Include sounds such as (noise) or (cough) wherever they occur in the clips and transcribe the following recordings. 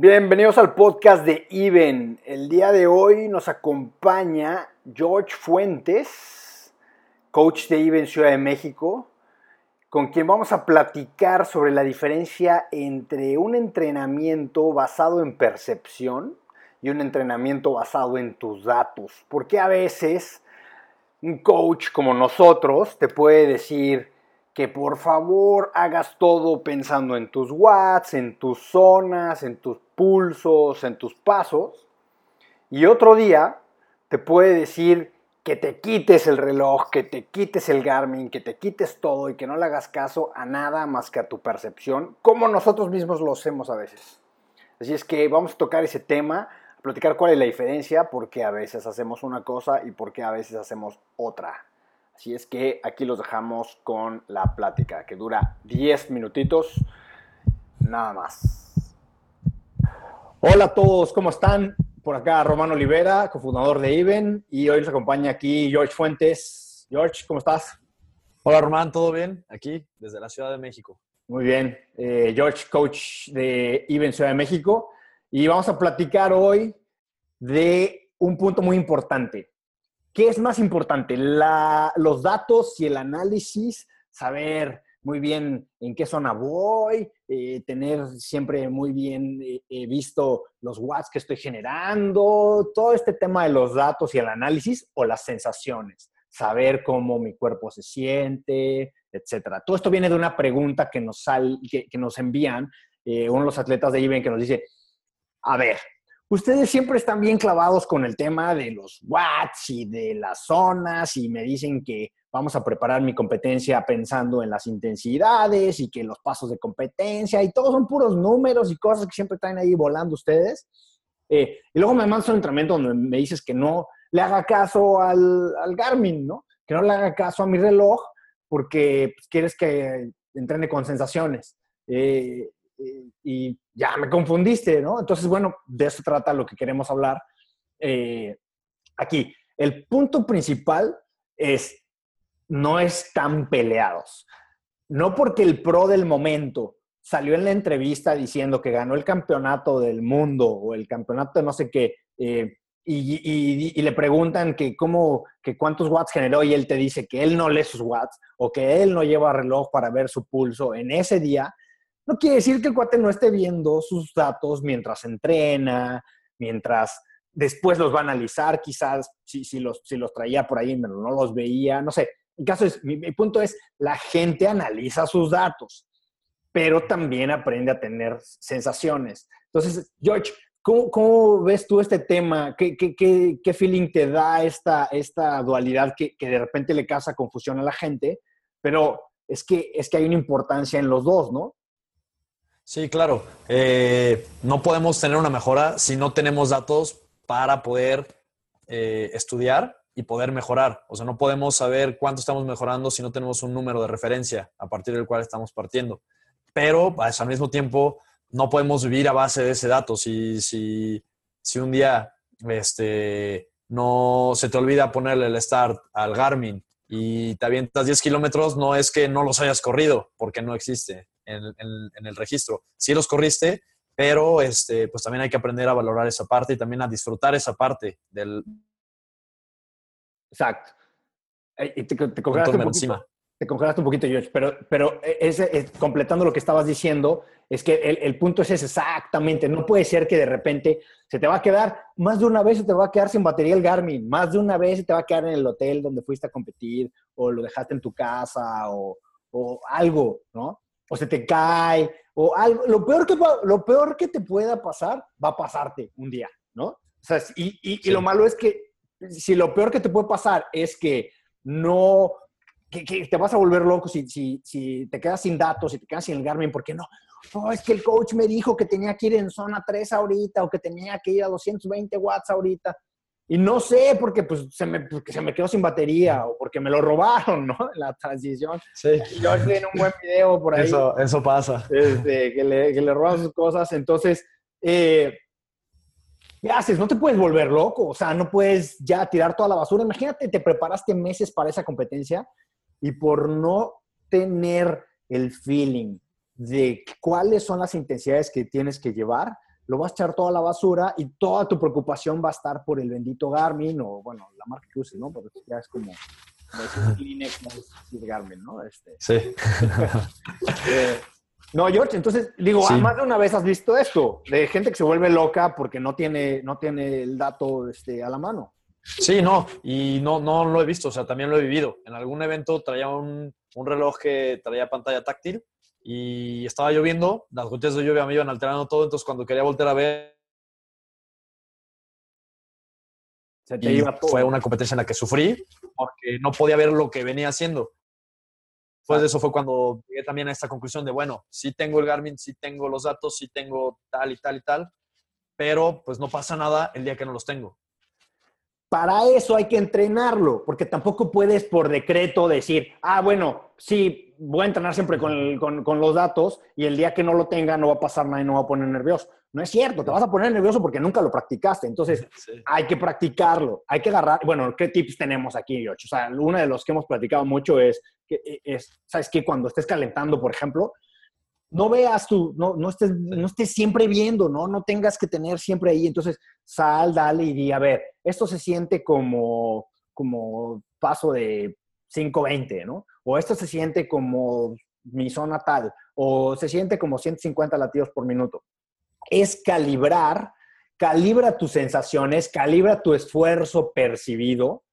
Bienvenidos al podcast de Even. El día de hoy nos acompaña George Fuentes, coach de Even Ciudad de México, con quien vamos a platicar sobre la diferencia entre un entrenamiento basado en percepción y un entrenamiento basado en tus datos. Porque a veces un coach como nosotros te puede decir, que por favor hagas todo pensando en tus watts, en tus zonas, en tus pulsos, en tus pasos. Y otro día te puede decir que te quites el reloj, que te quites el Garmin, que te quites todo y que no le hagas caso a nada más que a tu percepción, como nosotros mismos lo hacemos a veces. Así es que vamos a tocar ese tema, a platicar cuál es la diferencia, porque a veces hacemos una cosa y por qué a veces hacemos otra. Así es que aquí los dejamos con la plática, que dura 10 minutitos, nada más. Hola a todos, ¿cómo están? Por acá Román Olivera, cofundador de Even, y hoy nos acompaña aquí George Fuentes. George, ¿cómo estás? Hola Román, ¿todo bien? Aquí, desde la Ciudad de México. Muy bien. Eh, George, coach de Even Ciudad de México, y vamos a platicar hoy de un punto muy importante. ¿Qué es más importante? los datos y el análisis, saber muy bien en qué zona voy, eh, tener siempre muy bien eh, visto los watts que estoy generando, todo este tema de los datos y el análisis o las sensaciones, saber cómo mi cuerpo se siente, etcétera. Todo esto viene de una pregunta que nos, que, nos envían eh, uno de los atletas de IBM que nos dice, a ver, ustedes siempre están bien clavados con el tema de los watts y de las zonas y me dicen que vamos a preparar mi competencia pensando en las intensidades y que los pasos de competencia y todos son puros números y cosas que siempre están ahí volando ustedes. Eh, y luego me mandas un entrenamiento donde me dices que no le haga caso al, Garmin, ¿no? Que no le haga caso a mi reloj porque pues, quieres que entrene con sensaciones. Eh, y ya me confundiste, ¿no? Entonces, bueno, de eso trata lo que queremos hablar eh, aquí. El punto principal es, no están peleados. No porque el pro del momento salió en la entrevista diciendo que ganó el campeonato del mundo o el campeonato de no sé qué, eh, y, le preguntan que cómo, que cuántos watts generó y él te dice que él no lee sus watts o que él no lleva reloj para ver su pulso en ese día, no quiere decir que el cuate no esté viendo sus datos mientras entrena, mientras después los va a analizar, quizás si, si, los, si los traía por ahí, pero no los veía, no sé. El caso es, mi, punto es, la gente analiza sus datos, pero también aprende a tener sensaciones. Entonces, George, ¿cómo, ves tú este tema? ¿Qué, qué, qué, feeling te da esta, esta dualidad que, que de repente le causa confusión a la gente? Pero es que, es que hay una importancia en los dos, ¿no? Sí, claro. Eh, no podemos tener una mejora si no tenemos datos para poder eh, estudiar y poder mejorar. O sea, no podemos saber cuánto estamos mejorando si no tenemos un número de referencia a partir del cual estamos partiendo. Pero pues, al mismo tiempo no podemos vivir a base de ese dato. Si, si, si un día este, no se te olvida ponerle el start al Garmin y te avientas 10 kilómetros, no es que no los hayas corrido, porque no existe en, el registro. Sí los corriste, pero este, pues también hay que aprender a valorar esa parte y también a disfrutar esa parte del... Exacto. Y te, te congelaste un poquito, te congelaste un poquito, George, pero, pero ese, completando lo que estabas diciendo, es que el, el, punto es ese, exactamente. No puede ser que de repente se te va a quedar, más de una vez se te va a quedar sin batería el Garmin, más de una vez se te va a quedar en el hotel donde fuiste a competir, o lo dejaste en tu casa, o, o algo, ¿no? O se te cae, o algo. Lo peor que, lo peor que te pueda pasar va a pasarte un día, ¿no? O sea, y, y, lo malo es que si lo peor que te puede pasar es que no, que, te vas a volver loco si, si, si, te quedas sin datos, si te quedas sin el Garmin, porque no, no, es que el coach me dijo que tenía que ir en zona 3 ahorita o que tenía que ir a 220 watts ahorita. Y no sé, porque pues se me, se me quedó sin batería o porque me lo robaron, ¿no? (laughs) La transición. Sí. Yo en un buen video por ahí. Eso, eso pasa. Este, que, le, que le roban sus cosas. Entonces, eh, ¿qué haces? No te puedes volver loco. O sea, no puedes ya tirar toda la basura. Imagínate, te preparaste meses para esa competencia y por no tener el feeling de cuáles son las intensidades que tienes que llevar, lo vas a echar toda la basura y toda tu preocupación va a estar por el bendito Garmin o, bueno, la marca que uses, ¿no? Porque ya es como, como Kleenex, no Garmin, ¿no? Este, sí. (laughs) eh, no, George, entonces digo, Sí. más de una vez has visto esto, de gente que se vuelve loca porque no tiene, no tiene el dato este, a la mano. Sí, no, y no, no lo he visto, o sea, también lo he vivido. En algún evento traía un, un reloj que traía pantalla táctil y estaba lloviendo, las gotas de lluvia me iban alterando todo, entonces cuando quería volver a ver, Se te y iba todo. fue una competencia en la que sufrí porque no podía ver lo que venía haciendo. Después de eso fue cuando llegué también a esta conclusión de, bueno, sí tengo el Garmin, sí tengo los datos, sí tengo tal y tal y tal, pero pues no pasa nada el día que no los tengo. Para eso hay que entrenarlo, porque tampoco puedes por decreto decir, ah, bueno, sí, voy a entrenar siempre con, el- con- con los datos y el día que no lo tenga no va a pasar nada y no va a poner nervioso. No es cierto, te vas a poner nervioso porque nunca lo practicaste. Entonces, (laughs) Sí. hay que practicarlo, hay que agarrar, bueno, ¿qué tips tenemos aquí? O sea, uno de los que hemos platicado mucho es, que es ¿sabes qué? Cuando estés calentando, por ejemplo, no veas tú, no, no, estés, no estés siempre viendo, ¿no? No tengas que tener siempre ahí. Entonces, sal, dale y di, a ver, esto se siente como, como paso de 520, ¿no? O esto se siente como mi zona tal, o se siente como 150 latidos por minuto. Es calibrar, calibra tus sensaciones, calibra tu esfuerzo percibido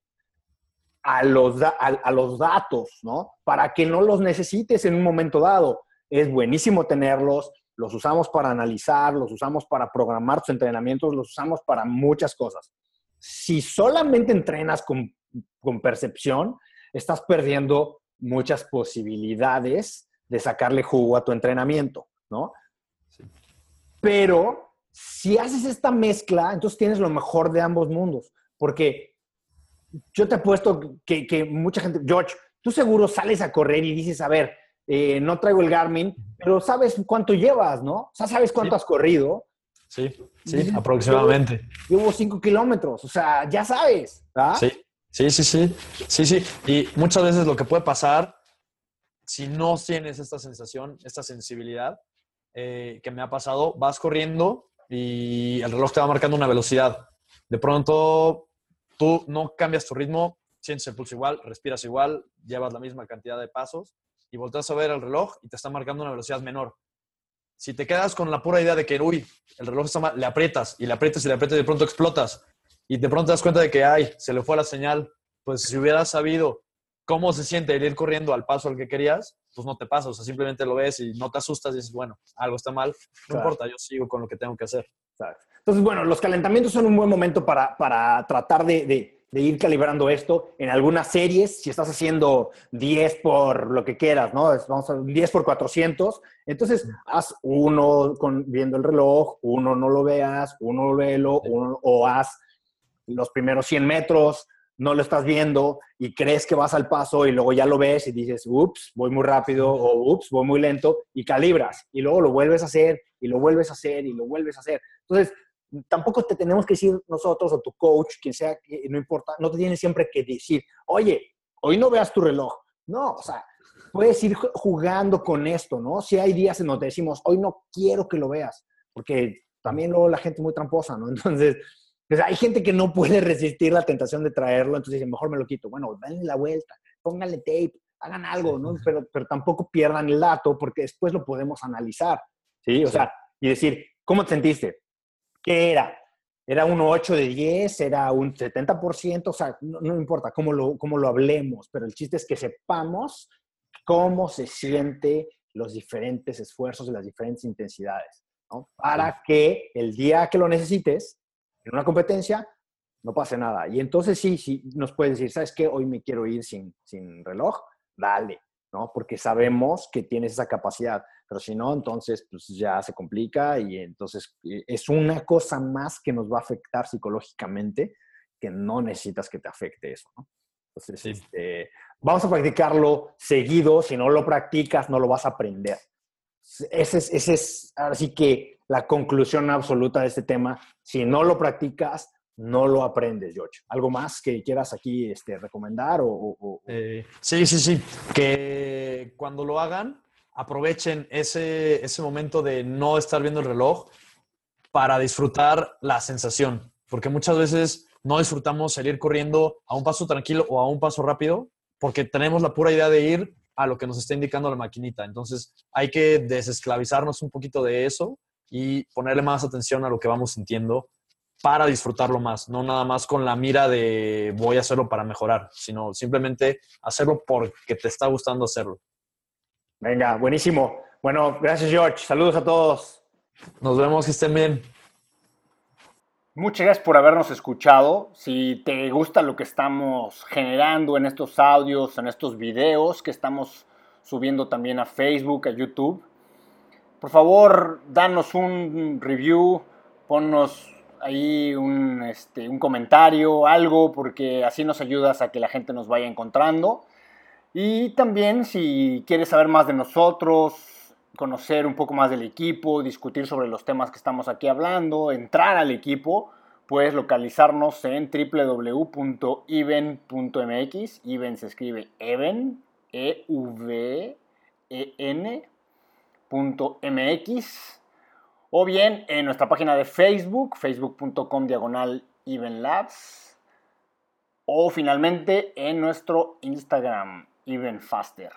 a los, a, a los datos, ¿no? Para que no los necesites en un momento dado. Es buenísimo tenerlos, los usamos para analizar, los usamos para programar tus entrenamientos, los usamos para muchas cosas. Si solamente entrenas con, con percepción, estás perdiendo muchas posibilidades de sacarle jugo a tu entrenamiento, ¿no? Sí. Pero si haces esta mezcla, entonces tienes lo mejor de ambos mundos, porque yo te apuesto que, que mucha gente, George, tú seguro sales a correr y dices, a ver, eh, no traigo el Garmin, pero sabes cuánto llevas, ¿no? O sea, sabes cuánto Sí. has corrido. Sí, Sí. sí, aproximadamente. Llevo cinco kilómetros, o sea, ya sabes, ¿verdad? Sí, sí, sí, sí, sí, sí. Y muchas veces lo que puede pasar, si no tienes esta sensación, esta sensibilidad eh, que me ha pasado, vas corriendo y el reloj te va marcando una velocidad. De pronto, tú no cambias tu ritmo, sientes el pulso igual, respiras igual, llevas la misma cantidad de pasos y volteas a ver el reloj y te está marcando una velocidad menor. Si te quedas con la pura idea de que, uy, el reloj está mal, le aprietas y le aprietas y le aprietas y de pronto explotas y de pronto te das cuenta de que, ay, se le fue la señal, pues si hubieras sabido cómo se siente el ir corriendo al paso al que querías, pues no te pasa, o sea, simplemente lo ves y no te asustas y dices, bueno, algo está mal, no Claro. importa, yo sigo con lo que tengo que hacer. Entonces, bueno, los calentamientos son un buen momento para, para tratar de, de- de ir calibrando esto en algunas series. Si estás haciendo 10 por lo que quieras, ¿no? Es- Vamos a 10 por 400. Entonces, haz uno con, viendo el reloj, uno no lo veas, uno velo, uno, o haz los primeros 100 metros, no lo estás viendo y crees que vas al paso y luego ya lo ves y dices, ups, voy muy rápido o ups, voy muy lento y calibras y luego lo vuelves a hacer y lo vuelves a hacer y lo vuelves a hacer. Entonces, tampoco te tenemos que decir nosotros o tu coach, quien sea, no importa, no te tienes siempre que decir, oye, hoy no veas tu reloj. No, o sea, puedes ir ju- jugando con esto, ¿no? Si hay días en donde decimos, hoy no quiero que lo veas, porque también luego la gente es muy tramposa, ¿no? (laughs) Entonces, pues hay gente que no puede resistir la tentación de traerlo, entonces dicen, mejor me lo quito. Bueno, denle la vuelta, pónganle tape, hagan algo, ¿no? Pero, pero tampoco pierdan el dato porque después lo podemos analizar, ¿sí? O Sí. sea, y decir, ¿cómo te sentiste? ¿Qué era? ¿Era un 8 de 10? ¿Era un 70%? O sea, no, no importa cómo lo, cómo lo hablemos, pero el chiste es que sepamos cómo se siente los diferentes esfuerzos y las diferentes intensidades, ¿no? Para que el día que lo necesites, en una competencia, no pase nada. Y entonces sí, sí, nos puedes decir, ¿sabes qué? Hoy me quiero ir sin, sin reloj, dale, ¿no? Porque sabemos que tienes esa capacidad. Pero si no, entonces pues ya se complica y entonces eh, es una cosa más que nos va a afectar psicológicamente que no necesitas que te afecte eso, ¿no? Entonces, Sí. este, vamos a practicarlo seguido. Si no lo practicas, no lo vas a aprender. Ese es, ese es ahora sí que la conclusión absoluta de este tema. Si no lo practicas, no lo aprendes, George. ¿Algo más que quieras aquí este, recomendar? O, o- o- Eh, sí, sí, sí. Que cuando lo hagan, aprovechen ese, ese momento de no estar viendo el reloj para disfrutar la sensación, porque muchas veces no disfrutamos salir corriendo a un paso tranquilo o a un paso rápido porque tenemos la pura idea de ir a lo que nos está indicando la maquinita. Entonces hay que desesclavizarnos un poquito de eso y ponerle más atención a lo que vamos sintiendo para disfrutarlo más, no nada más con la mira de voy a hacerlo para mejorar, sino simplemente hacerlo porque te está gustando hacerlo. Venga, buenísimo. Bueno, gracias George. Saludos a todos. Nos vemos, que estén bien. Muchas gracias por habernos escuchado. Si te gusta lo que estamos generando en estos audios, en estos videos que estamos subiendo también a Facebook, a YouTube, por favor, danos un review, ponnos ahí un, este, un comentario, algo, porque así nos ayudas a que la gente nos vaya encontrando. Y también si quieres saber más de nosotros, conocer un poco más del equipo, discutir sobre los temas que estamos aquí hablando, entrar al equipo, puedes localizarnos en www.even.mx. Even se escribe even, E-V-E-N.mx. O bien en nuestra página de Facebook, facebook.com diagonal evenlabs. O finalmente en nuestro Instagram, evenfaster.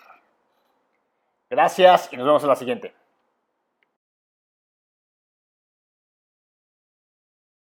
Gracias y nos vemos en la siguiente.